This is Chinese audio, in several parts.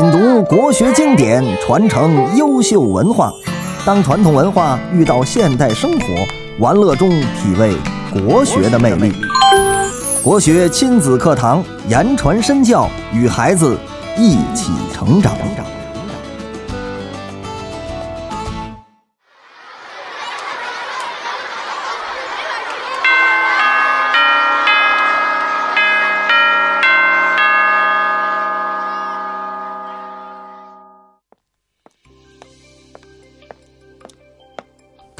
品读国学经典，传承优秀文化。当传统文化遇到现代生活，玩乐中体味国学的魅力。国学亲子课堂，言传身教，与孩子一起成长。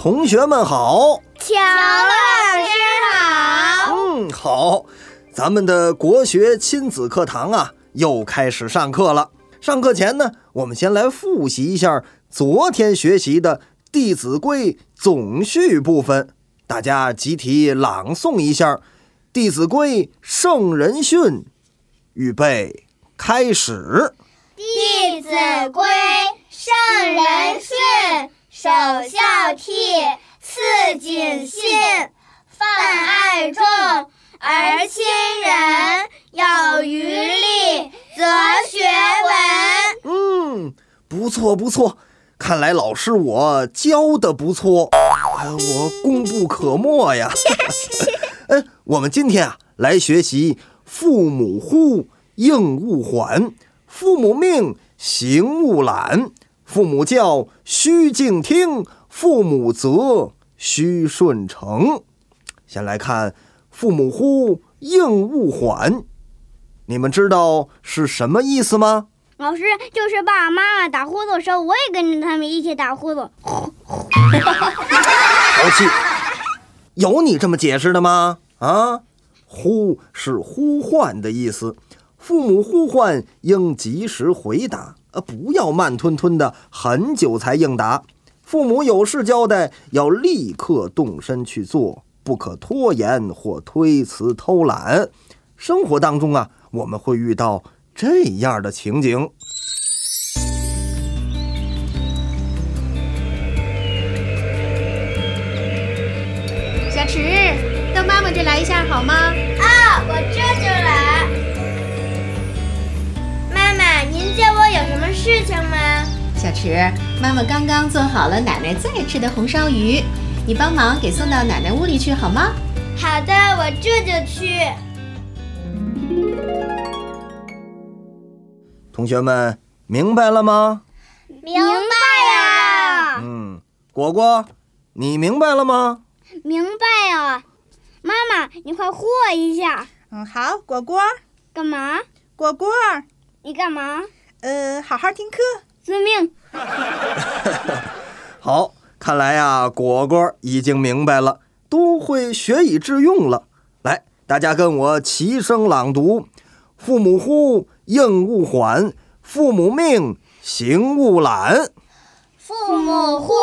同学们好，乔老师好。嗯，好，咱们的国学亲子课堂啊，又开始上课了。上课前呢，我们先来复习一下昨天学习的《弟子规》总序部分，大家集体朗诵一下《弟子规》圣人训。预备，开始。《弟子规》圣人训。首孝悌，次谨信，泛爱众，而亲仁。有余力，则学文。嗯，不错不错，看来老师我教的不错，哎，我功不可没呀。嗯，我们今天啊，来学习“父母呼，应勿缓；父母命，行勿懒。”父母教，须敬听；父母责，须顺承。先来看“父母呼，应勿缓”，你们知道是什么意思吗？老师，就是爸爸妈妈打呼噜的时候，我也跟着他们一起打呼噜。淘气！有你这么解释的吗？啊，呼是呼唤的意思，父母呼唤应及时回答。呃，不要慢吞吞的，很久才应答。父母有事交代，要立刻动身去做，不可拖延或推辞偷懒。生活当中啊，我们会遇到这样的情景。小池，到妈妈这来一下好吗？事情吗？小池，妈妈刚刚做好了奶奶最爱吃的红烧鱼，你帮忙给送到奶奶屋里去好吗？好的，我这就去。同学们明白了吗？明白了。嗯，果果，你明白了吗？明白啊。妈妈，你快和我一下。嗯，好，果果。干嘛？果果。你干嘛？呃，好好听课。遵命。好，看来呀，果果已经明白了，都会学以致用了。来，大家跟我齐声朗读：父母呼，应勿缓；父母命，行勿懒。父母呼，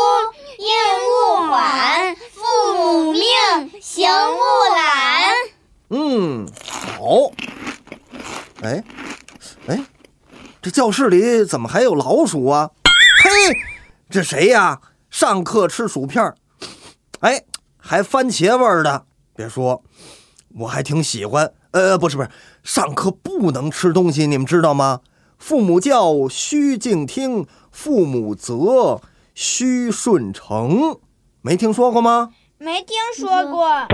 应勿缓；父母命，行勿懒。嗯，好。哎。哎，这教室里怎么还有老鼠啊？嘿，这谁呀？上课吃薯片哎，还番茄味儿的。别说，我还挺喜欢。呃，不是不是，上课不能吃东西，你们知道吗？父母教，须敬听；父母责，须顺承。没听说过吗？没听说过。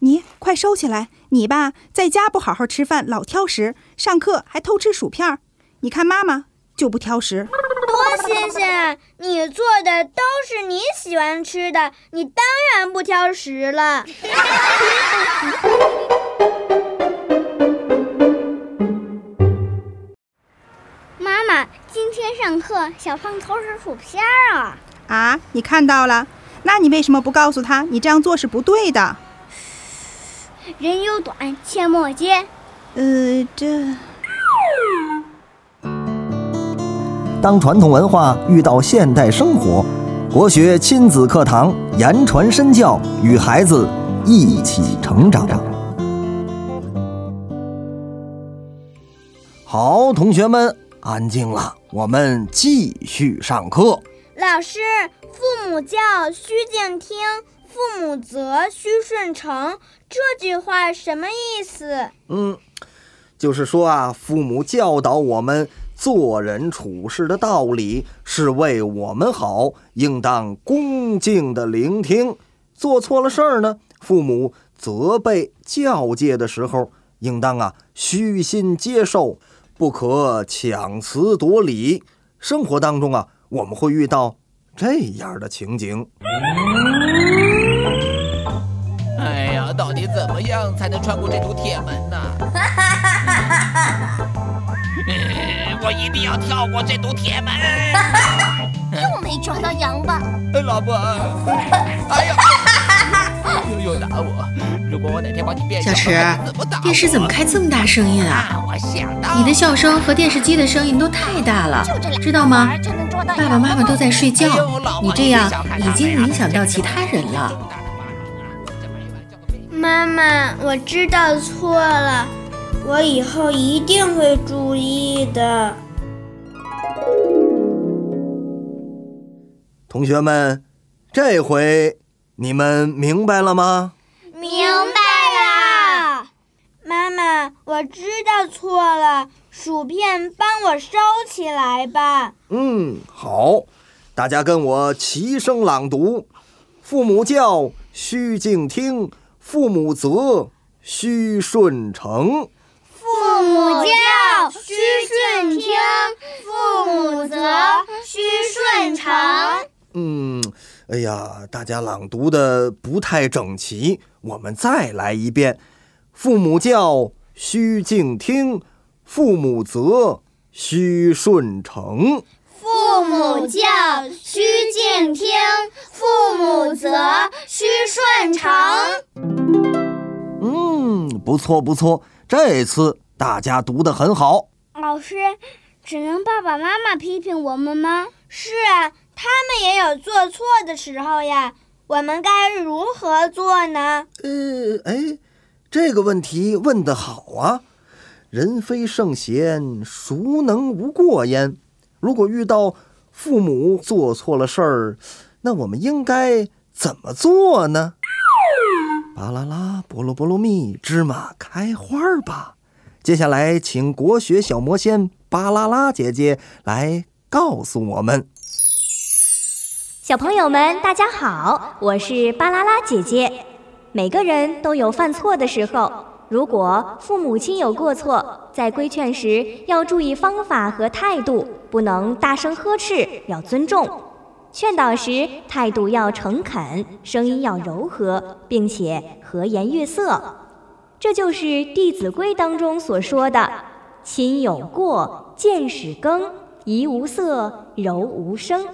你快收起来！你吧，在家不好好吃饭，老挑食；上课还偷吃薯片儿。你看妈妈就不挑食，多新鲜！你做的都是你喜欢吃的，你当然不挑食了。妈妈，今天上课小胖偷吃薯片啊！啊，你看到了？那你为什么不告诉他，你这样做是不对的？人有短，切莫揭。呃，这。当传统文化遇到现代生活，国学亲子课堂言传身教，与孩子一起成长。好，同学们，安静了，我们继续上课。老师，父母教，须敬听。父母责，须顺承。这句话什么意思？嗯，就是说啊，父母教导我们做人处事的道理是为我们好，应当恭敬的聆听。做错了事儿呢，父母责备教诫的时候，应当啊虚心接受，不可强词夺理。生活当中啊，我们会遇到这样的情景。哎呀，到底怎么样才能穿过这堵铁门呢？嗯我一定要跳过这堵铁门！又没抓到羊吧？哎老婆，哎呀，又又打我！如果我哪天把你变小小池？电视怎么开这么大声音啊？啊？我想到你的笑声和电视机的声音都太大了知道吗？爸爸妈妈都在睡哎觉你这样已经影响到其他人了。妈妈，我知道错了，我以后一定会注意的。同学们，这回你们明白了吗？明白了。妈妈，我知道错了，薯片帮我收起来吧。嗯，好，大家跟我齐声朗读：父母教，须敬听；父母责，须顺承。父母教，须顺听；父母责，须顺承。嗯，哎呀，大家朗读的不太整齐，我们再来一遍：父母教，须敬听；父母责，须顺承。父母教，须敬听；父母责，须顺承。嗯，不错不错，这次大家读得很好。老师，只能爸爸妈妈批评我们吗？是啊，他们也有做错的时候呀。我们该如何做呢？呃，哎，这个问题问得好啊！人非圣贤，孰能无过焉？如果遇到父母做错了事儿，那我们应该怎么做呢？巴啦啦，菠萝菠萝蜜，芝麻开花儿吧！接下来，请国学小魔仙巴啦啦姐姐来告诉我们。小朋友们，大家好，我是巴啦啦姐姐。每个人都有犯错的时候，如果父母亲有过错，在规劝时要注意方法和态度，不能大声呵斥，要尊重；劝导时态度要诚恳，声音要柔和，并且和颜悦色。这就是《弟子规》当中所说的“亲有过，见使更，怡无色，柔无声”。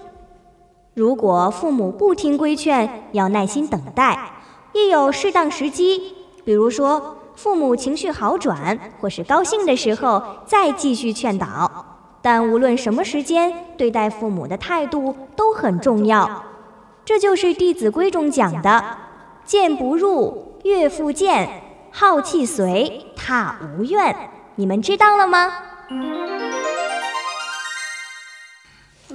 如果父母不听规劝，要耐心等待，一有适当时机，比如说父母情绪好转或是高兴的时候，再继续劝导。但无论什么时间，对待父母的态度都很重要。这就是《弟子规》中讲的“谏不入，悦复谏，好气随，踏无怨”。你们知道了吗？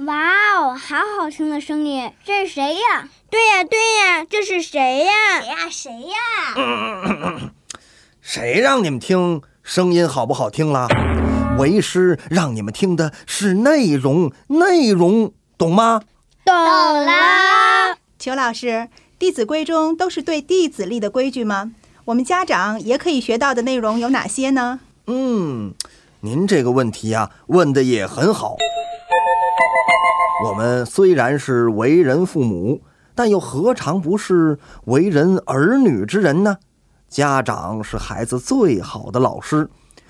哇哦，好好听的声音，这是谁呀？对呀，对呀，这是谁呀？谁呀？谁呀？谁让你们听声音好不好听了？为师让你们听的是内容，内容懂吗？懂啦。裘老师，《弟子规》中都是对弟子立的规矩吗？我们家长也可以学到的内容有哪些呢？嗯，您这个问题呀、问的也很好。我们虽然是为人父母，但又何尝不是为人儿女之人呢？家长是孩子最好的老师，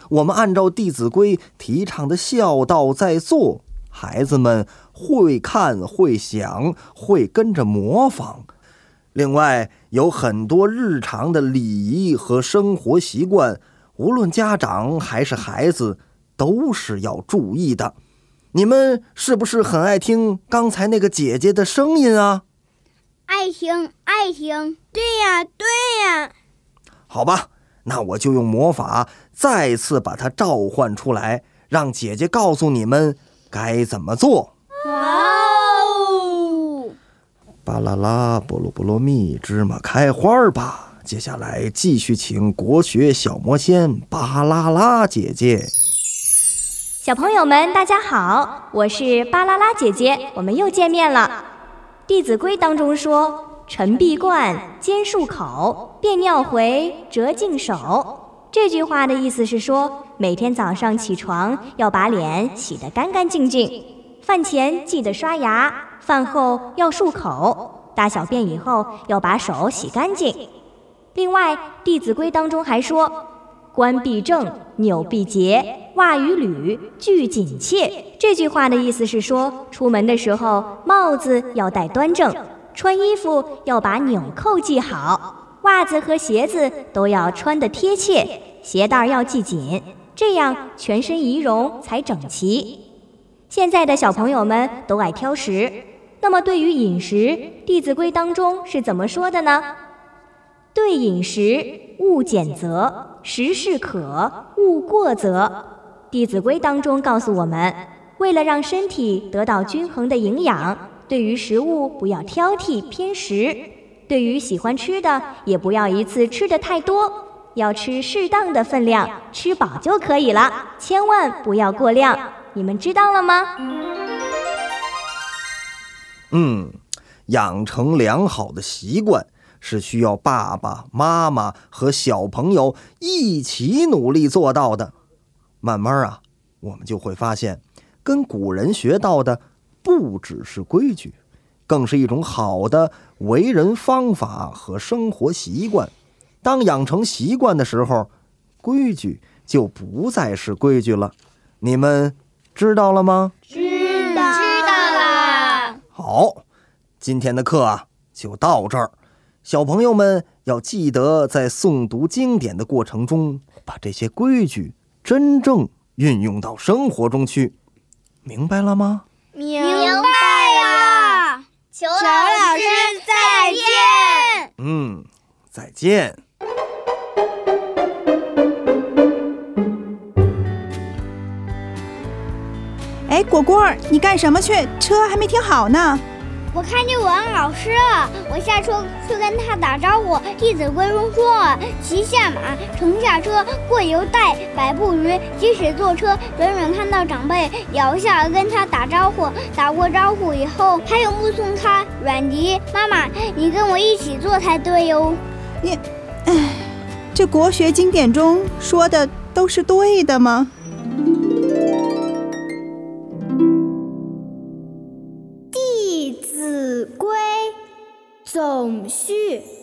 我们按照《弟子规》提倡的孝道在做，孩子们会看、会想、会跟着模仿。另外，有很多日常的礼仪和生活习惯，无论家长还是孩子，都是要注意的。你们是不是很爱听刚才那个姐姐的声音啊？爱听，爱听。对呀，对呀。好吧，那我就用魔法再次把它召唤出来，让姐姐告诉你们该怎么做。哇哦！巴啦啦，菠萝菠萝蜜，芝麻开花儿吧！接下来继续请国学小魔仙巴啦啦姐姐。小朋友们，大家好，我是巴啦啦姐姐，我们又见面了。《弟子规》当中说：“晨必冠，兼漱口，便尿回，折净手。”这句话的意思是说，每天早上起床要把脸洗得干干净净，饭前记得刷牙，饭后要漱口，大小便以后要把手洗干净。另外，《弟子规》当中还说：“冠必正，纽必结，袜与履俱紧切。”这句话的意思是说，出门的时候帽子要戴端正，穿衣服要把纽扣系好，袜子和鞋子都要穿得贴切，鞋带要系紧，这样全身仪容才整齐。现在的小朋友们都爱挑食，那么对于饮食，《弟子规》当中是怎么说的呢？对饮食，勿拣择；食适可，勿过则。《弟子规》当中告诉我们，为了让身体得到均衡的营养，对于食物不要挑剔偏食，对于喜欢吃的也不要一次吃的太多，要吃适当的分量，吃饱就可以了，千万不要过量。你们知道了吗？嗯，养成良好的习惯。是需要爸爸妈妈和小朋友一起努力做到的。慢慢啊，我们就会发现，跟古人学到的不只是规矩，更是一种好的为人方法和生活习惯。当养成习惯的时候，规矩就不再是规矩了。你们知道了吗？知道，知道了。好，今天的课啊，就到这儿。小朋友们要记得，在诵读经典的过程中，把这些规矩真正运用到生活中去，明白了吗？明白了。裘老师，再见。嗯，再见。哎，果果，你干什么去？车还没停好呢。我看见文安老师了，我下车去跟他打招呼。《弟子规》中说：“骑下马，乘下车，过犹待百步余。”即使坐车，远远看到长辈，也要下来跟他打招呼。打过招呼以后，还有目送他远离。妈妈，你跟我一起做才对哟。你，唉，这国学经典中说的都是对的吗？总序。